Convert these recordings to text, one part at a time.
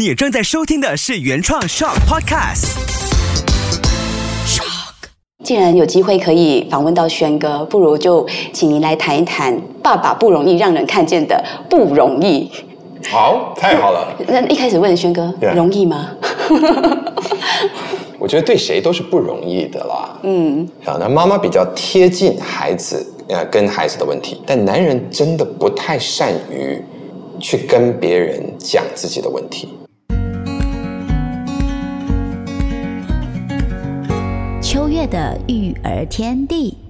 你正在收听的是原创 Shock Podcast。Shock，既然有机会可以访问到轩哥，不如就请您来谈一谈“爸爸不容易”让人看见的不容易。好，太好了。那一开始问轩哥容易吗？我觉得对谁都是不容易的啦。嗯，啊，那妈妈比较贴近孩子，呃，跟孩子的问题，但男人真的不太善于去跟别人讲自己的问题。的育儿天地。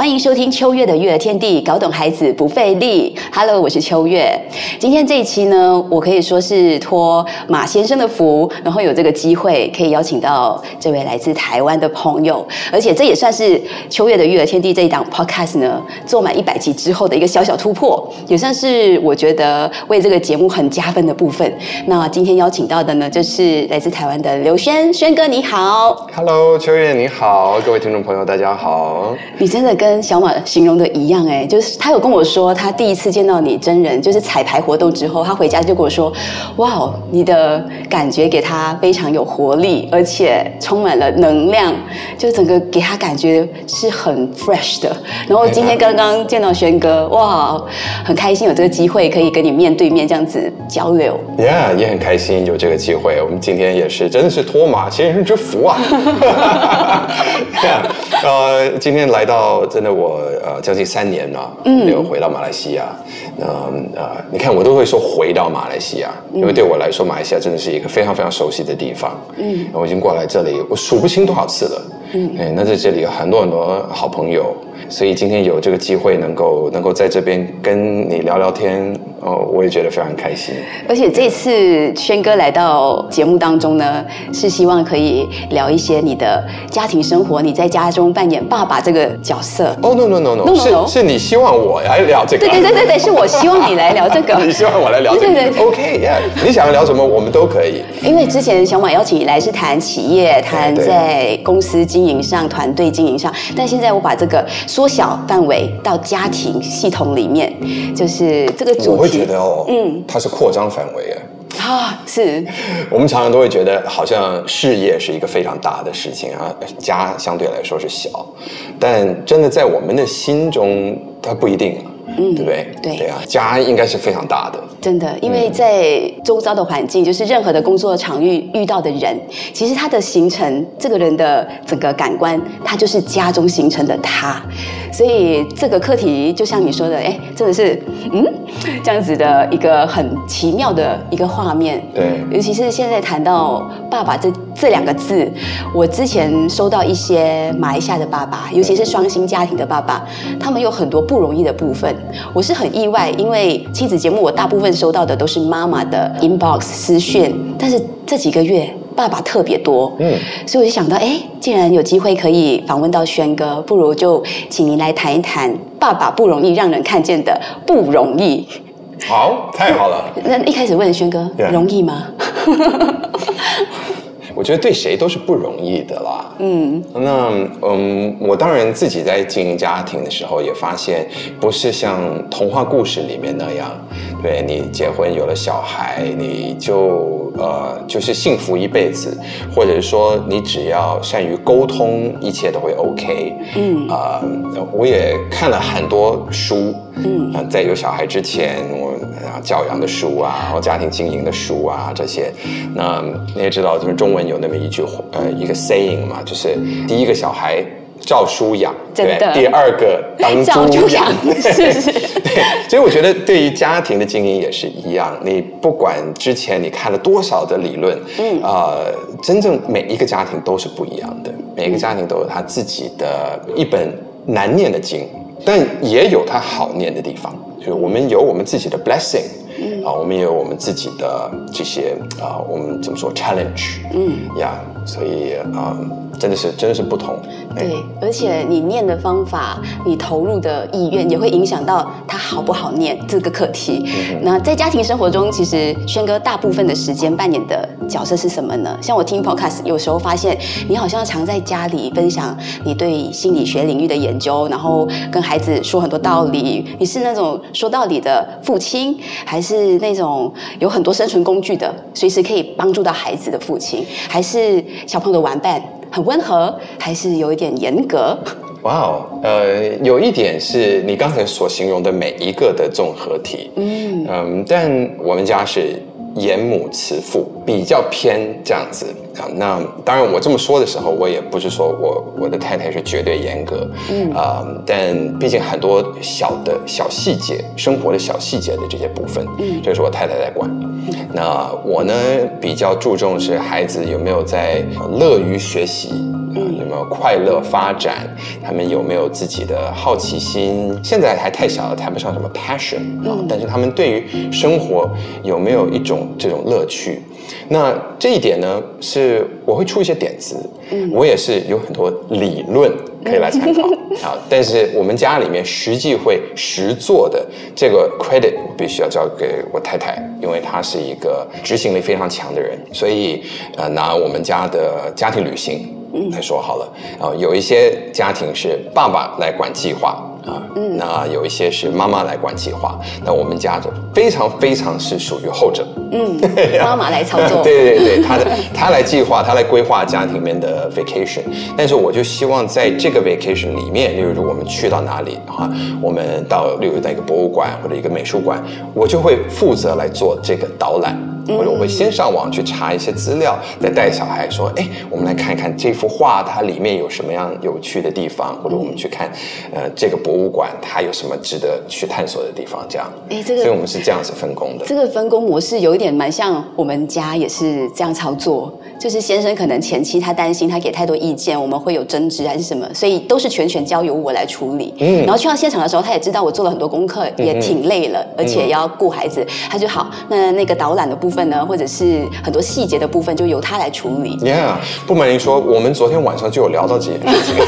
欢迎收听秋月的育儿天地，搞懂孩子不费力。Hello，我是秋月。今天这一期呢，我可以说是托马先生的福，然后有这个机会可以邀请到这位来自台湾的朋友，而且这也算是秋月的育儿天地这一档 podcast 呢做满一百集之后的一个小小突破，也算是我觉得为这个节目很加分的部分。那今天邀请到的呢，就是来自台湾的刘轩，轩哥你好。Hello，秋月你好，各位听众朋友大家好。你真的跟小马形容的一样哎，就是他有跟我说，他第一次见到你真人，就是彩排活动之后，他回家就跟我说，哇，哦你的感觉给他非常有活力，而且充满了能量，就整个给他感觉是很 fresh 的。然后今天刚刚见到轩哥，哇，很开心有这个机会可以跟你面对面这样子交流。Yeah，也很开心有这个机会。我们今天也是真的是托马先生之福啊！yeah, 呃，今天来到真的我呃将近三年了，嗯，没有回到马来西亚。那呃，你看我都会说回到马来西亚，因为对我来说，马来西亚真的是一个非常非常熟悉的地方。嗯，我已经过来这里，我数不清多少次了。嗯，哎，那在这里有很多很多好朋友，所以今天有这个机会能够能够在这边跟你聊聊天，哦，我也觉得非常开心。而且这次轩哥来到节目当中呢，是希望可以聊一些你的家庭生活，你在家中扮演爸爸这个角色。哦、no no no No, 是是你希望我来聊这个？对对对对对，是我希望你来聊这个。你希望我来聊这个？对对对 OK，yeah，你想要聊什么，我们都可以。因为之前小马邀请你来是谈企业，谈在公司经营上、团队经营上，但现在我把这个缩小范围到家庭系统里面，就是这个主题。我会觉得哦，嗯嗯，它是扩张范围哎。啊，是 我们常常都会觉得，好像事业是一个非常大的事情啊，家相对来说是小，但真的在我们的心中，它不一定啊，嗯，对不对？对对啊，家应该是非常大的。真的，因为在周遭的环境，就是任何的工作场域遇到的人，其实他的形成，这个人的整个感官，他就是家中形成的他。所以这个课题，就像你说的，哎，真的是，嗯，这样子的一个很奇妙的一个画面。对尤其是现在谈到“爸爸”这这两个字，我之前收到一些马来西亚的爸爸，尤其是双薪家庭的爸爸，他们有很多不容易的部分。我是很意外，因为亲子节目我大部分收到的都是妈妈的 inbox 私讯，但是这几个月。爸爸特别多，嗯嗯，所以我就想到，哎，既然有机会可以访问到轩哥，不如就请您来谈一谈“爸爸不容易”让人看见的不容易。好，太好了。那一开始问轩哥容易吗？我觉得对谁都是不容易的啦。嗯，那嗯，我当然自己在经营家庭的时候也发现，不是像童话故事里面那样，对你结婚有了小孩，你就呃就是幸福一辈子，或者是说你只要善于沟通，一切都会 OK。嗯，啊、我也看了很多书。嗯、在有小孩之前，我啊教养的书啊，然后家庭经营的书啊这些，那你也知道，就是中文有那么一句话呃一个 saying 嘛，就是第一个小孩照书养，对第二个当 照猪猪养养，是是。对，所以我觉得对于家庭的经营也是一样，你不管之前你看了多少的理论，嗯，呃，真正每一个家庭都是不一样的，每一个家庭都有他自己的一本难念的经，但也有它好念的地方，就是我们有我们自己的 blessing。啊，我们也有我们自己的这些啊，我们怎么说 challenge？嗯呀所以啊、真的是真的是不同。哎对，而且你念的方法，你投入的意愿，也会影响到他好不好念这个课题。那在家庭生活中，其实轩哥大部分的时间扮演的角色是什么呢？像我听 podcast，有时候发现你好像常在家里分享你对心理学领域的研究，然后跟孩子说很多道理。你是那种说道理的父亲，还是是那种有很多生存工具的，随时可以帮助到孩子的父亲，还是小朋友的玩伴，很温和，还是有一点严格？哇哦，呃，有一点是你刚才所形容的每一个的综合体，嗯嗯，但我们家是严母慈父，比较偏这样子啊。那当然，我这么说的时候，我也不是说我我的太太是绝对严格，嗯啊，但毕竟很多小的小细节，生活的小细节的这些部分，嗯，这是我太太在管。那我呢，比较注重是孩子有没有在乐于学习。嗯，有没有快乐发展？他们有没有自己的好奇心？现在还太小了，谈不上什么 passion 啊。但是他们对于生活有没有一种这种乐趣？那这一点呢，是我会出一些点子。嗯，我也是有很多理论可以来参考 啊。但是我们家里面实际会实做的这个 credit，我必须要交给我太太，因为她是一个执行力非常强的人。所以呃，拿我们家的家庭旅行。来说好了，啊，有一些家庭是爸爸来管计划啊，嗯。那有一些是妈妈来管计划，那我们家就非常非常是属于后者，嗯，妈妈来操作，对对对，她的 她来计划，她来规划家庭里面的 vacation，但是我就希望在这个 vacation 里面，例如我们去到哪里哈，我们到例如在一个博物馆或者一个美术馆，我就会负责来做这个导览。或者我会先上网去查一些资料，再带小孩说：“哎，我们来看看这幅画，它里面有什么样有趣的地方？或者我们去看，呃，这个博物馆它有什么值得去探索的地方？这样，哎，这个，所以我们是这样子分工的。这个分工模式有一点蛮像我们家也是这样操作。就是先生可能前期他担心他给太多意见，我们会有争执还是什么，所以都是全权交由我来处理。嗯，然后去到现场的时候，他也知道我做了很多功课，也挺累了，而且要顾孩子，他就好。那那个导览的部分呢，或者是很多细节的部分，就由他来处理。Yeah，不瞒您说，我们昨天晚上就有聊到这件事情。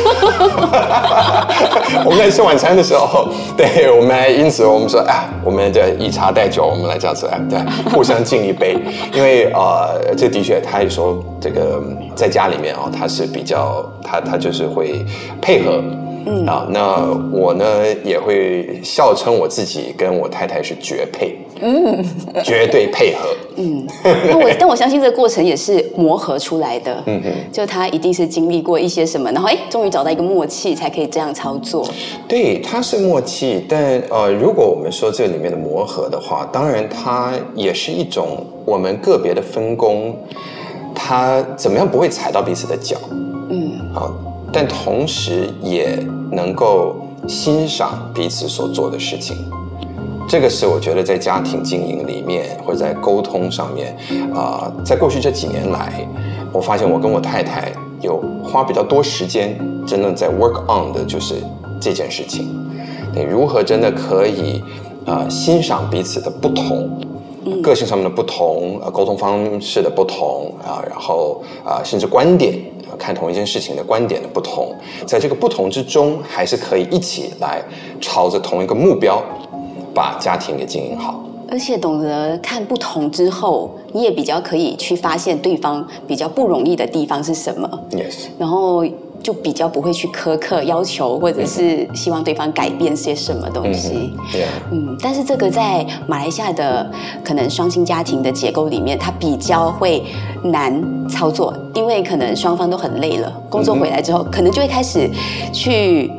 我们在吃晚餐的时候，对，我们还因此我们说，哎，我们的以茶代酒，我们来这样子，对，互相敬一杯，因为呃，这的确，他也说。这个在家里面啊，他是比较他他就是会配合，嗯啊，那我呢也会笑称我自己跟我太太是绝配，嗯，绝对配合，嗯，那我但我相信这个过程也是磨合出来的，嗯嗯，就他一定是经历过一些什么，然后哎，终于找到一个默契，才可以这样操作。对，他是默契，但呃，如果我们说这里面的磨合的话，当然它也是一种我们个别的分工。他怎么样不会踩到彼此的脚？嗯，好，但同时也能够欣赏彼此所做的事情。这个是我觉得在家庭经营里面，或者在沟通上面，啊，在过去这几年来，我发现我跟我太太有花比较多时间，真的在 work on 的就是这件事情。对，如何真的可以啊欣赏彼此的不同。个性上面的不同，呃，沟通方式的不同啊，然后啊，甚至观点，看同一件事情的观点的不同，在这个不同之中，还是可以一起来朝着同一个目标，把家庭给经营好。而且懂得看不同之后，你也比较可以去发现对方比较不容易的地方是什么。Yes。然后。就比较不会去苛刻要求，或者是希望对方改变些什么东西。嗯，但是这个在马来西亚的可能双亲家庭的结构里面，它比较会难操作，因为可能双方都很累了，工作回来之后，可能就会开始去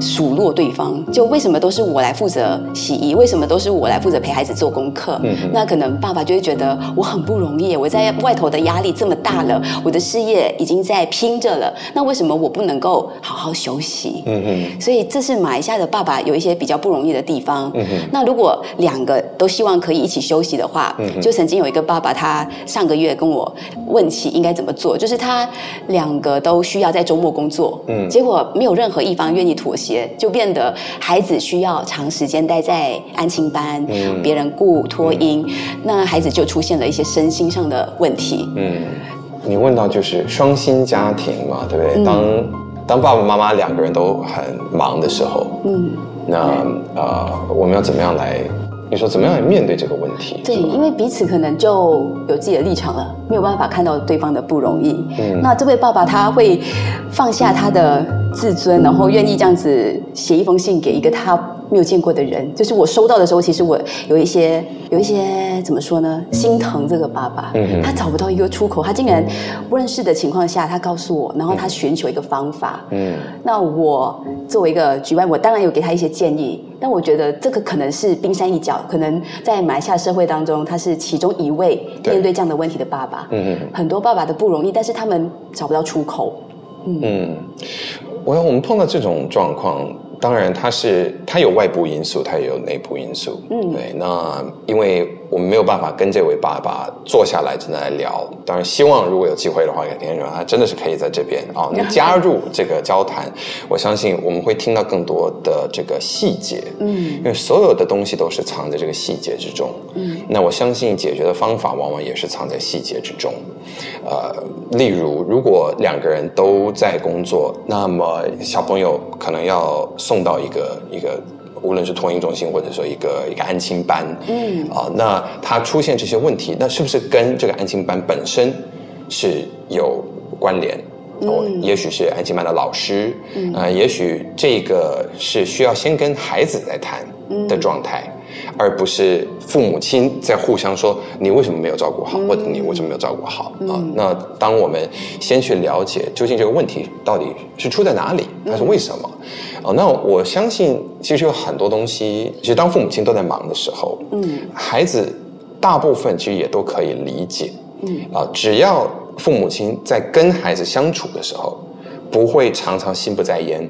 数落对方，就为什么都是我来负责洗衣，为什么都是我来负责陪孩子做功课？那可能爸爸就会觉得我很不容易，我在外头的压力这么大了，我的事业已经在拼着了，那为什么我？不能够好好休息，嗯嗯，所以这是马来西亚的爸爸有一些比较不容易的地方。那如果两个都希望可以一起休息的话，嗯，就曾经有一个爸爸，他上个月跟我问起应该怎么做，就是他两个都需要在周末工作，嗯，结果没有任何一方愿意妥协，就变得孩子需要长时间待在安亲班，嗯，别人雇托婴，那孩子就出现了一些身心上的问题，嗯。你问到就是双薪家庭嘛，对不对？当当爸爸妈妈两个人都很忙的时候，嗯，那呃，我们要怎么样来你说怎么样来面对这个问题？对，因为彼此可能就有自己的立场了，没有办法看到对方的不容易。嗯那这位爸爸他会放下他的自尊，然后愿意这样子写一封信给一个他没有见过的人。就是我收到的时候，其实我有一些有一些怎么说呢，心疼这个爸爸。嗯哼他找不到一个出口，他竟然不认识的情况下，他告诉我，然后他寻求一个方法。嗯那我作为一个局外，我当然有给他一些建议，但我觉得这个可能是冰山一角，可能在马来西亚社会当中，他是其中一位面对这样的问题的爸爸。嗯嗯很多爸爸的不容易，但是他们找不到出口。嗯，我我们碰到这种状况，当然它是它有外部因素，它也有内部因素。嗯对，那因为我们没有办法跟这位爸爸坐下来真的来聊，当然希望如果有机会的话，改天让他真的是可以在这边啊，那加入这个交谈，我相信我们会听到更多的这个细节。嗯因为所有的东西都是藏在这个细节之中。嗯，那我相信解决的方法往往也是藏在细节之中。呃，例如，如果两个人都在工作，那么小朋友可能要送到一个一个。无论是托婴中心，或者说一个一个安亲班，嗯。啊、那他出现这些问题，那是不是跟这个安亲班本身是有关联？哦，也许是安亲班的老师，嗯，呃，也许这个是需要先跟孩子在谈的状态，而不是父母亲在互相说你为什么没有照顾好，或者你为什么没有照顾好？啊、那当我们先去了解究竟这个问题到底是出在哪里，它是为什么？哦，那我相信其实有很多东西，其实当父母亲都在忙的时候，嗯，孩子大部分其实也都可以理解，嗯。啊，只要父母亲在跟孩子相处的时候，不会常常心不在焉，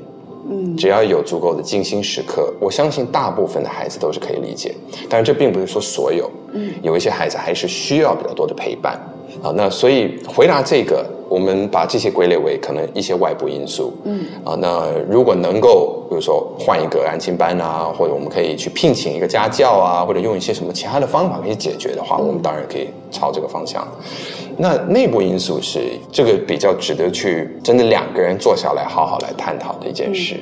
嗯，只要有足够的静心时刻，我相信大部分的孩子都是可以理解。但是，这并不是说所有，嗯，有一些孩子还是需要比较多的陪伴啊。那所以回答这个，我们把这些归类为可能一些外部因素，嗯啊。那如果能够，比如说换一个安亲班啊，或者我们可以去聘请一个家教啊，或者用一些什么其他的方法可以解决的话，我们当然可以朝这个方向。那内部因素是这个比较值得去真的两个人坐下来好好来探讨的一件事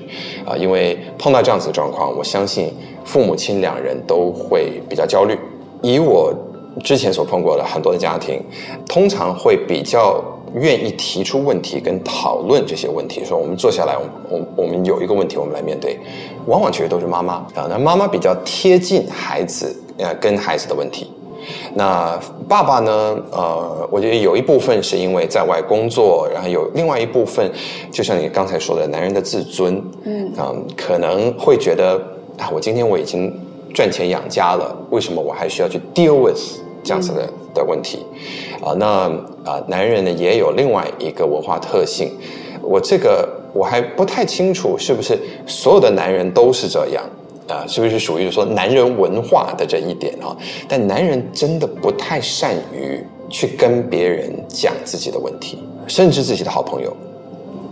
啊、因为碰到这样子的状况，我相信父母亲两人都会比较焦虑。以我之前所碰过的很多的家庭，通常会比较愿意提出问题跟讨论这些问题，说我们坐下来，我我我们有一个问题，我们来面对。往往其实都是妈妈啊，那妈妈比较贴近孩子，呃，跟孩子的问题。那爸爸呢？呃，我觉得有一部分是因为在外工作，然后有另外一部分，就像你刚才说的，男人的自尊，嗯可能会觉得啊，我今天我已经赚钱养家了，为什么我还需要去 deal with 这样子的、的问题？啊、那啊、男人呢也有另外一个文化特性，我这个我还不太清楚是不是所有的男人都是这样。啊、是不是属于说男人文化的这一点啊？但男人真的不太善于去跟别人讲自己的问题，甚至自己的好朋友。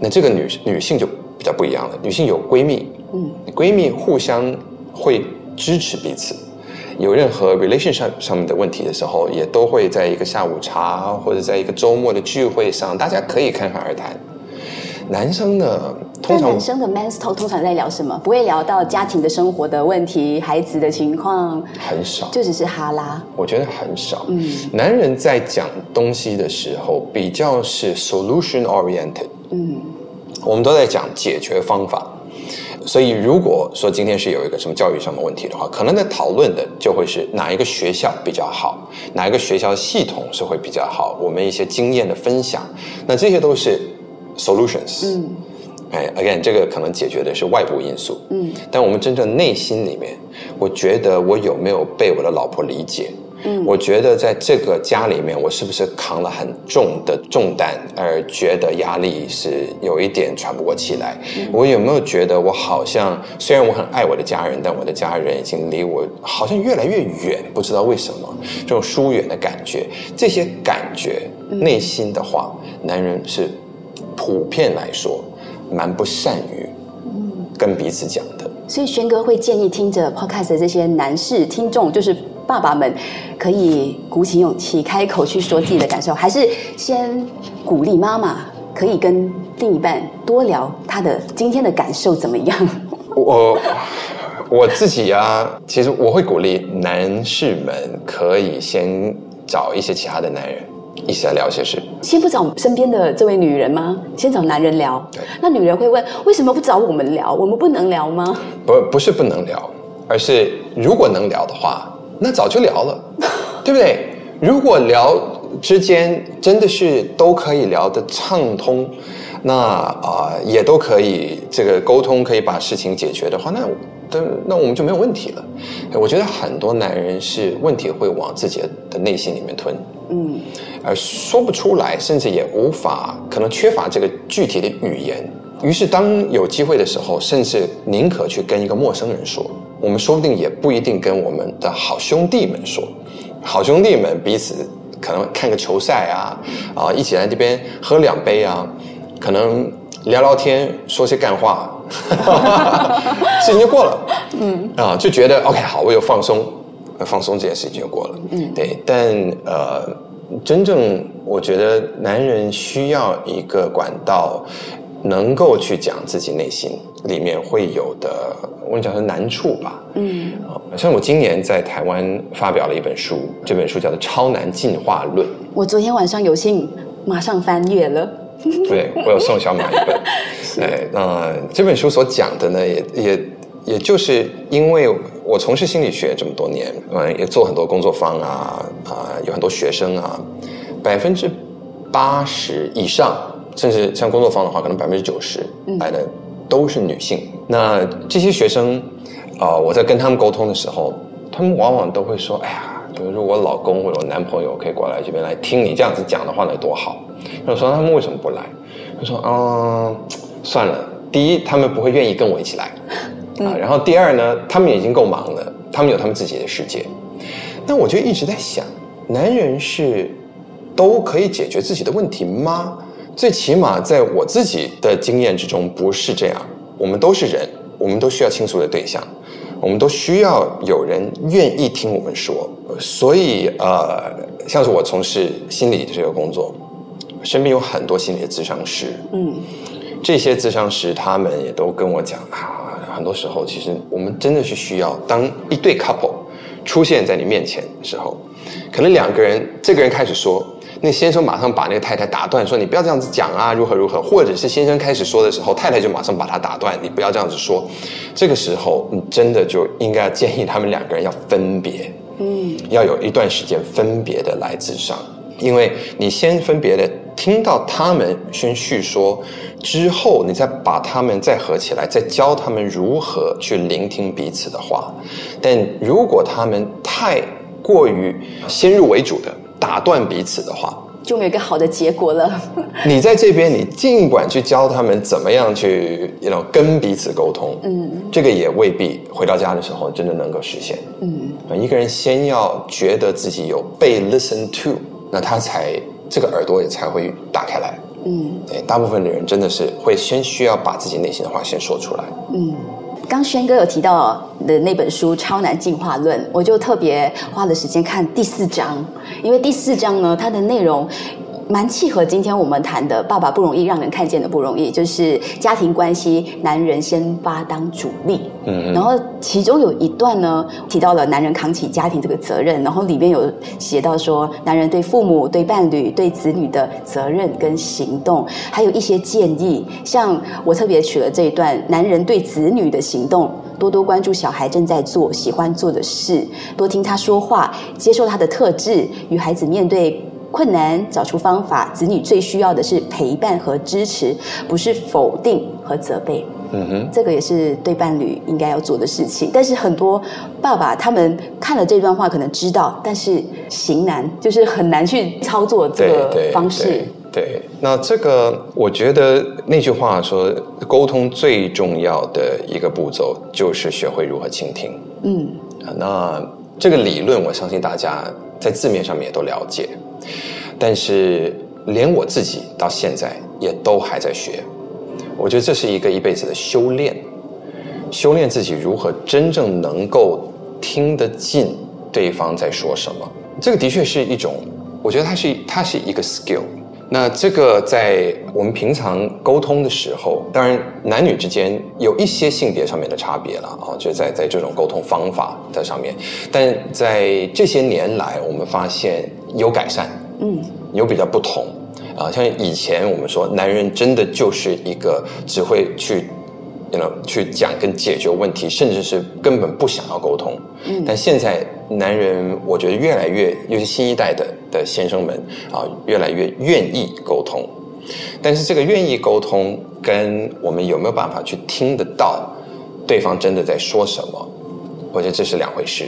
那这个女女性就比较不一样了，女性有闺蜜，嗯，闺蜜互相会支持彼此，有任何 relationship 上面的问题的时候，也都会在一个下午茶或者在一个周末的聚会上，大家可以侃侃而谈。男生呢，通常男生的 man talk 通常在聊什么？不会聊到家庭的生活的问题、孩子的情况，很少，就只是哈拉。我觉得很少。嗯，男人在讲东西的时候比较是 solution oriented。嗯，我们都在讲解决方法。所以，如果说今天是有一个什么教育上的问题的话，可能在讨论的就会是哪一个学校比较好，哪一个学校的系统是会比较好，我们一些经验的分享，那这些都是 solutions。嗯，哎，again，这个可能解决的是外部因素。嗯，但我们真正内心里面，我觉得我有没有被我的老婆理解？嗯，我觉得在这个家里面，我是不是扛了很重的重担，而觉得压力是有一点喘不过气来？我有没有觉得我好像虽然我很爱我的家人，但我的家人已经离我好像越来越远，不知道为什么这种疏远的感觉，这些感觉内心的话，男人是普遍来说蛮不善于跟彼此讲的。所以轩哥会建议听着 podcast 的这些男士听众，就是爸爸们，可以鼓起勇气开口去说自己的感受，还是先鼓励妈妈可以跟另一半多聊他的今天的感受怎么样？我我自己啊，其实我会鼓励男士们可以先找一些其他的男人一起来聊些事。先不找身边的这位女人吗？先找男人聊。对那女人会问：为什么不找我们聊？我们不能聊吗？不不是不能聊，而是如果能聊的话，那早就聊了，对不对？如果聊之间真的是都可以聊得畅通，那啊、也都可以这个沟通，可以把事情解决的话，那那那我们就没有问题了。我觉得很多男人是问题会往自己的内心里面吞，嗯，而说不出来，甚至也无法，可能缺乏这个具体的语言。于是，当有机会的时候，甚至宁可去跟一个陌生人说。我们说不定也不一定跟我们的好兄弟们说，好兄弟们彼此可能看个球赛啊，啊，一起来这边喝两杯啊，可能聊聊天，说些干话，事情就过了。嗯，啊，就觉得 OK，好，我有放松，放松这件事情就过了。嗯，对，但呃，真正我觉得男人需要一个管道，能够去讲自己内心里面会有的，我跟你讲是难处吧。嗯，啊，像我今年在台湾发表了一本书，这本书叫做《超难进化论》。我昨天晚上有幸马上翻阅了。对，我有送小马一本。对，那这本书所讲的呢，也也也就是因为我从事心理学这么多年，嗯，也做很多工作坊啊啊，有很多学生啊，百分之八十以上，甚至像工作坊的话，可能百分之九十来的都是女性。那这些学生，啊、我在跟他们沟通的时候，他们往往都会说：“哎呀，比如说我老公或者我男朋友可以过来这边来听你这样子讲的话，那多好。”我说他们为什么不来？他说：“嗯，算了，第一，他们不会愿意跟我一起来 啊，然后第二呢，他们已经够忙了，他们有他们自己的世界。那我就一直在想，男人是都可以解决自己的问题吗？最起码在我自己的经验之中不是这样。我们都是人，我们都需要倾诉的对象，我们都需要有人愿意听我们说。所以呃，像是我从事心理这个工作，身边有很多心理的咨商师，嗯，这些咨商师他们也都跟我讲啊，很多时候其实我们真的是需要，当一对 couple 出现在你面前的时候，可能两个人，这个人开始说，那先生马上把那个太太打断，说你不要这样子讲啊，如何如何，或者是先生开始说的时候，太太就马上把他打断，你不要这样子说。这个时候，你真的就应该建议他们两个人要分别，嗯，要有一段时间分别的来自上，因为你先分别的听到他们先叙说之后，你再把他们再合起来，再教他们如何去聆听彼此的话。但如果他们太过于先入为主的打断彼此的话，就没有一个好的结果了。你在这边，你尽管去教他们怎么样去，you know, 跟彼此沟通，嗯，这个也未必回到家的时候真的能够实现，嗯，一个人先要觉得自己有被 listen to，那他才这个耳朵也才会打开来，嗯，对，大部分的人真的是会先需要把自己内心的话先说出来，刚轩哥有提到的那本书《超难进化论》，我就特别花了时间看第四章，因为第四章呢，它的内容。蛮契合今天我们谈的“爸爸不容易，让人看见的不容易”，就是家庭关系，男人先发当主力。嗯，然后其中有一段呢，提到了男人扛起家庭这个责任，然后里面有写到说，男人对父母、对伴侣、对子女的责任跟行动，还有一些建议。像我特别取了这一段，男人对子女的行动。多多关注小孩正在做、喜欢做的事，多听他说话，接受他的特质，与孩子面对困难找出方法。子女最需要的是陪伴和支持，不是否定和责备。嗯哼，这个也是对伴侣应该要做的事情。但是很多爸爸他们看了这段话，可能知道，但是行难，就是很难去操作这个方式。对对，那这个我觉得那句话说，沟通最重要的一个步骤就是学会如何倾听。嗯，啊那这个理论，我相信大家在字面上面也都了解，但是连我自己到现在也都还在学。我觉得这是一个一辈子的修炼，修炼自己如何真正能够听得进对方在说什么。这个的确是一种，我觉得它是它是一个 skill，那这个在我们平常沟通的时候，当然男女之间有一些性别上面的差别了啊，就在在这种沟通方法在上面，但在这些年来，我们发现有改善，嗯，有比较不同啊，像以前我们说男人真的就是一个只会去。you know 去讲跟解决问题，甚至是根本不想要沟通。嗯，但现在男人，我觉得越来越，尤其新一代的的先生们啊，越来越愿意沟通。但是这个愿意沟通，跟我们有没有办法去听得到对方真的在说什么，我觉得这是两回事。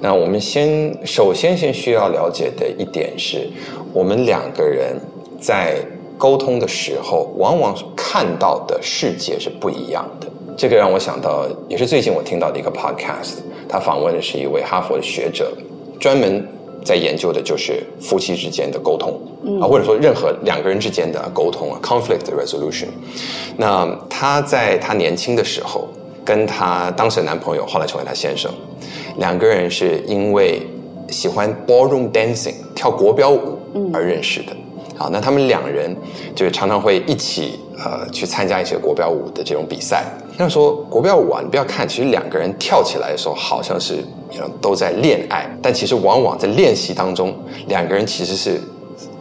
那我们先首先先需要了解的一点是，我们两个人在。沟通的时候，往往看到的世界是不一样的。这个让我想到，也是最近我听到的一个 podcast，他访问的是一位哈佛的学者，专门在研究的就是夫妻之间的沟通啊，或者说任何两个人之间的沟通啊，conflict resolution。那她在她年轻的时候，跟她当时的男朋友，后来成为她先生，两个人是因为喜欢 ballroom dancing 跳国标舞而认识的。好，那他们两人就是常常会一起呃去参加一些国标舞的这种比赛。那说国标舞啊，你不要看，其实两个人跳起来的时候好像是都在恋爱，但其实往往在练习当中，两个人其实是。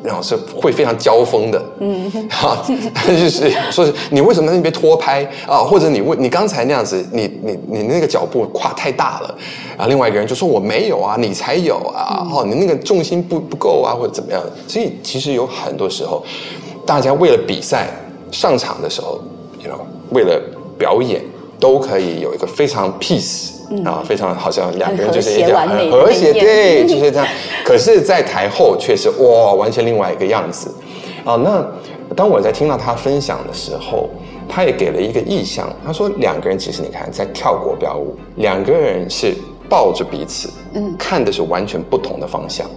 然后是会非常交锋的，嗯，哈，就是说是你为什么在那边拖拍啊？或者你为你刚才那样子，你你你那个脚步跨太大了，然后另外一个人就说我没有啊，你才有啊，哦，你那个重心不不够啊，或者怎么样？所以其实有很多时候，大家为了比赛上场的时候，you know，为了表演，都可以有一个非常 peace。啊，非常好像两个人就是一样很和谐，对，就是这样。可是，在台后却是哇，完全另外一个样子。啊，那当我在听到他分享的时候，他也给了一个意向。他说，两个人其实你看，在跳国标舞，两个人是抱着彼此，嗯，看的是完全不同的方向。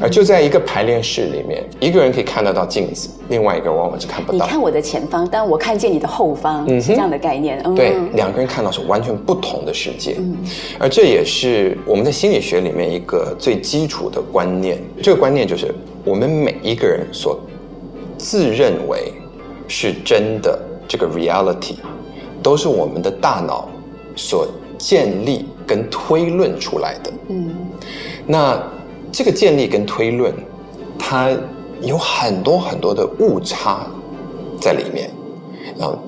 而就在一个排练室里面，一个人可以看得到镜子，另外一个往往是看不到。你看我的前方，但我看见你的后方，是这样的概念。对，两个人看到是完全不同的世界。嗯而这也是我们在心理学里面一个最基础的观念。这个观念就是，我们每一个人所自认为是真的这个 reality，都是我们的大脑所建立跟推论出来的。嗯，那。这个建立跟推论，它有很多很多的误差在里面。啊，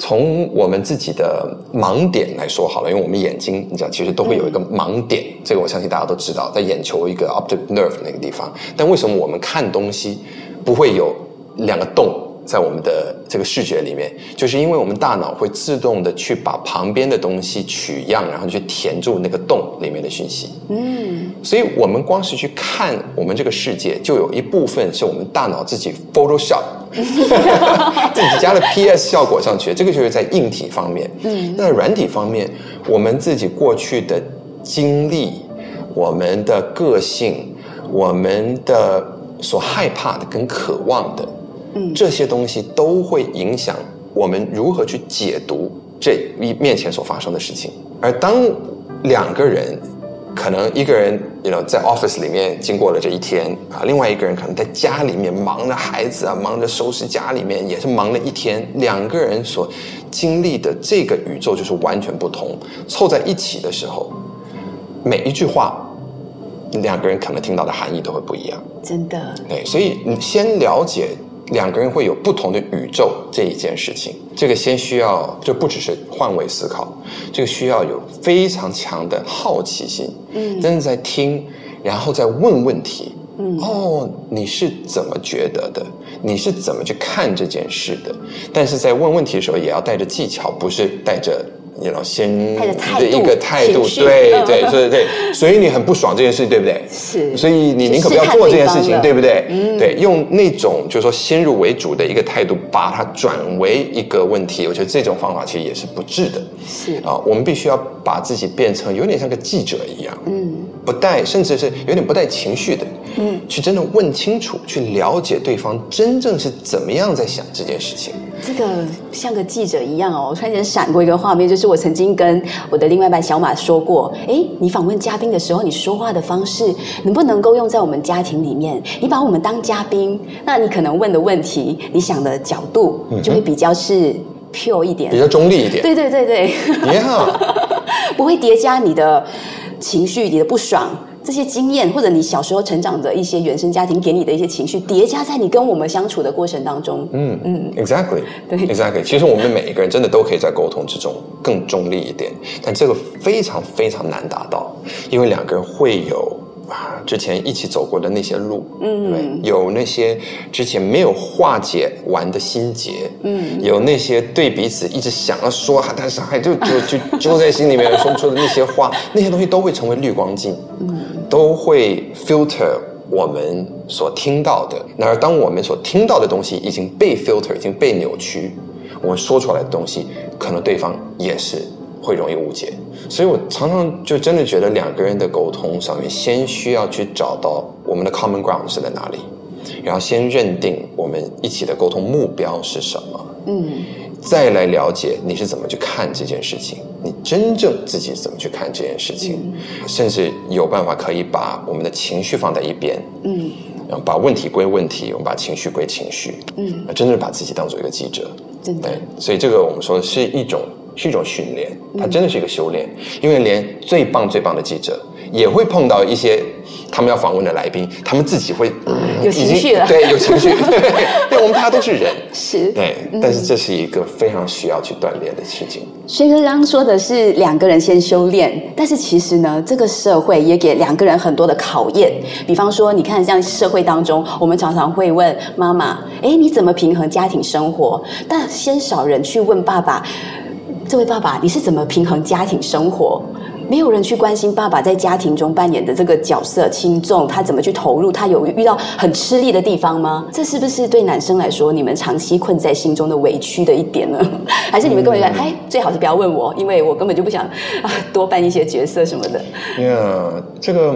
从我们自己的盲点来说好了，因为我们眼睛，你知道，其实都会有一个盲点，这个我相信大家都知道，在眼球一个 optic nerve 那个地方。但为什么我们看东西不会有两个洞？在我们的这个视觉里面，就是因为我们大脑会自动的去把旁边的东西取样，然后去填住那个洞里面的讯息。嗯，所以我们光是去看我们这个世界，就有一部分是我们大脑自己 Photoshop 自己加了 PS 效果上去。这个就是在硬体方面。嗯，那软体方面，我们自己过去的经历、我们的个性、我们的所害怕的跟渴望的。这些东西都会影响我们如何去解读这一面前所发生的事情。而当两个人，可能一个人，you know，在 office 里面经过了这一天啊，另外一个人可能在家里面忙着孩子啊，忙着收拾家里面，也是忙了一天。两个人所经历的这个宇宙就是完全不同。凑在一起的时候，每一句话，两个人可能听到的含义都会不一样。真的。对，所以你先了解。两个人会有不同的宇宙这一件事情，这个先需要就不只是换位思考，这个需要有非常强的好奇心，嗯，真的在听，然后再问问题，嗯，哦，你是怎么觉得的？你是怎么去看这件事的？但是在问问题的时候，也要带着技巧，不是带着。你要先的一个态度，对对对对，所以你很不爽这件事，对不对？是，所以你宁可不要做这件事情，对不对？嗯对，用那种就是说先入为主的一个态度，把它转为一个问题，我觉得这种方法其实也是不智的。是啊，我们必须要把自己变成有点像个记者一样，嗯，不带甚至是有点不带情绪的嗯，去真的问清楚，去了解对方真正是怎么样在想这件事情。这个像个记者一样哦，我突然间闪过一个画面，就是我曾经跟我的另外一半小马说过，哎，你访问嘉宾的时候，你说话的方式能不能够用在我们家庭里面？你把我们当嘉宾，那你可能问的问题，你想的角度就会比较是 pure 一点，比较中立一点。对对对对，你好，不会叠加你的情绪，你的不爽。这些经验，或者你小时候成长的一些原生家庭给你的一些情绪，叠加在你跟我们相处的过程当中。嗯嗯，exactly，对，exactly。其实我们每一个人真的都可以在沟通之中更中立一点，但这个非常非常难达到，因为两个人会有。啊，之前一起走过的那些路，嗯，对，有那些之前没有化解完的心结，嗯，有那些对彼此一直想要说，但是还就就就揪在心里面说不出的那些话，那些东西都会成为滤光镜，嗯，都会 filter 我们所听到的。然而，当我们所听到的东西已经被 filter，已经被扭曲，我们说出来的东西，可能对方也是。会容易误解，所以我常常就真的觉得两个人的沟通上面，先需要去找到我们的 common ground 是在哪里，然后先认定我们一起的沟通目标是什么，嗯，再来了解你是怎么去看这件事情，你真正自己怎么去看这件事情，甚至有办法可以把我们的情绪放在一边，嗯，然后把问题归问题，我们把情绪归情绪，嗯，真的把自己当做一个记者，对，所以这个我们说是一种。是一种训练，它真的是一个修炼，因为连最棒最棒的记者也会碰到一些他们要访问的来宾，他们自己会 有情绪了，对，有情绪，对，我们大家都是人，是，对，但是这是一个非常需要去锻炼的事情。薛哥刚刚说的是两个人先修炼，但是其实呢，这个社会也给两个人很多的考验。比方说，你看，像社会当中，我们常常会问妈妈：“哎，你怎么平衡家庭生活？”但先少人去问爸爸。这位爸爸，你是怎么平衡家庭生活？没有人去关心爸爸在家庭中扮演的这个角色轻重，他怎么去投入？他有遇到很吃力的地方吗？这是不是对男生来说，你们长期困在心中的委屈的一点呢？还是你们根本觉得，哎，最好是不要问我，因为我根本就不想啊多扮一些角色什么的。呀，这个。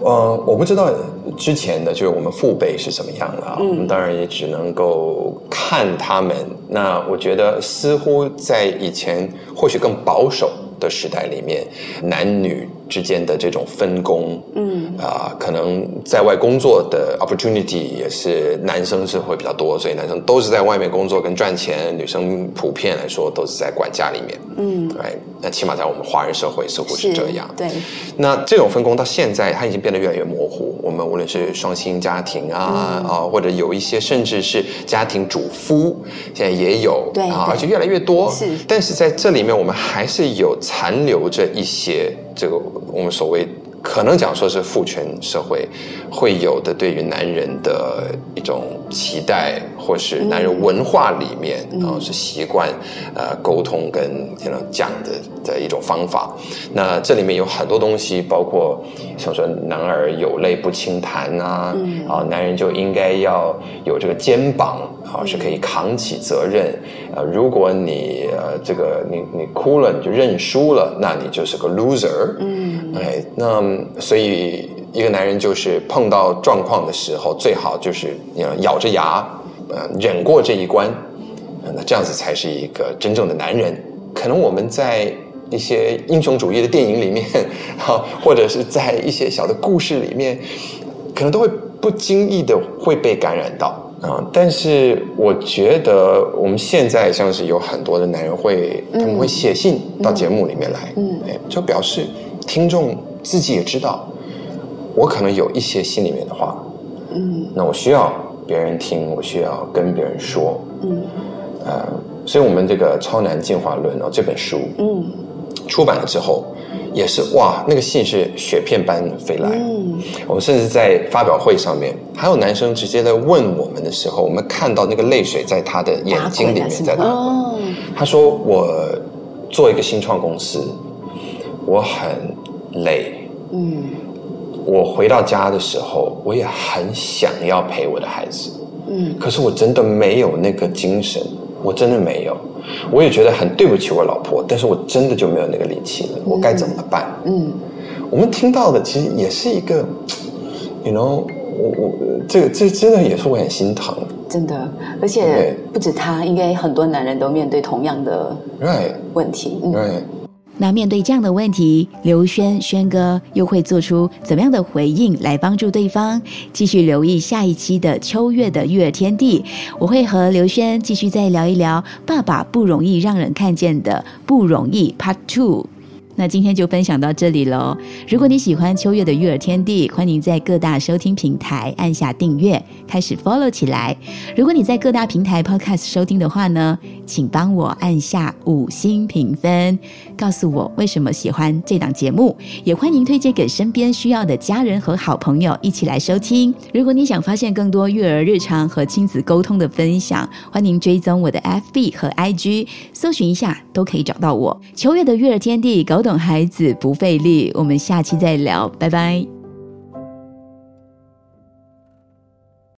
呃，我不知道之前的就是我们父辈是什么样啊，我们当然也只能够看他们。那我觉得似乎在以前或许更保守的时代里面，男女。之间的这种分工，嗯。啊，可能在外工作的 opportunity 也是男生是会比较多，所以男生都是在外面工作跟赚钱，女生普遍来说都是在管家里面，嗯，对，那起码在我们华人社会似乎是这样，对。那这种分工到现在它已经变得越来越模糊，我们无论是双薪家庭啊啊，或者有一些甚至是家庭主夫，现在也有，对啊，而且越来越多，是。但是在这里面，我们还是有残留着一些。这个我们所谓可能讲说是父权社会会有的对于男人的一种期待，或是男人文化里面啊是习惯呃沟通跟这种讲的的一种方法。那这里面有很多东西，包括像说男儿有泪不轻弹啊，啊男人就应该要有这个肩膀。啊，是可以扛起责任。呃，如果你呃这个你你哭了，你就认输了，那你就是个 loser。嗯，哎，那所以一个男人就是碰到状况的时候，最好就是咬咬着牙，呃，忍过这一关。那这样子才是一个真正的男人。可能我们在一些英雄主义的电影里面，哈，或者是在一些小的故事里面，可能都会不经意的会被感染到。啊！但是我觉得我们现在像是有很多的男人会，他们会写信到节目里面来，嗯，就表示听众自己也知道，我可能有一些心里面的话，嗯，那我需要别人听，我需要跟别人说，嗯，呃，所以我们这个《超男进化论》哦这本书，嗯，出版了之后。也是哇，那个信是雪片般飞来。嗯，我们甚至在发表会上面，还有男生直接在问我们的时候，我们看到那个泪水在他的眼睛里面在打滚。他说：“我做一个新创公司，我很累。嗯，我回到家的时候，我也很想要陪我的孩子。嗯，可是我真的没有那个精神，我真的没有。”我也觉得很对不起我老婆，但是我真的就没有那个力气了，我该怎么办？嗯，我们听到的其实也是一个，you know，我我这个这真的也是我很心疼。真的，而且不止他，应该很多男人都面对同样的 Right 问题。对。那面对这样的问题，刘轩轩哥又会做出怎么样的回应来帮助对方？继续留意下一期的秋月的育儿天地，我会和刘轩继续再聊一聊爸爸不容易让人看见的不容易 Part Two。那今天就分享到这里喽。如果你喜欢秋月的育儿天地，欢迎在各大收听平台按下订阅，开始 follow 起来。如果你在各大平台 podcast 收听的话呢，请帮我按下五星评分，告诉我为什么喜欢这档节目，也欢迎推荐给身边需要的家人和好朋友一起来收听。如果你想发现更多育儿日常和亲子沟通的分享，欢迎追踪我的 FB 和 IG，搜寻一下都可以找到我。秋月的育儿天地，搞懂孩子不费力。我们下期再聊，拜拜。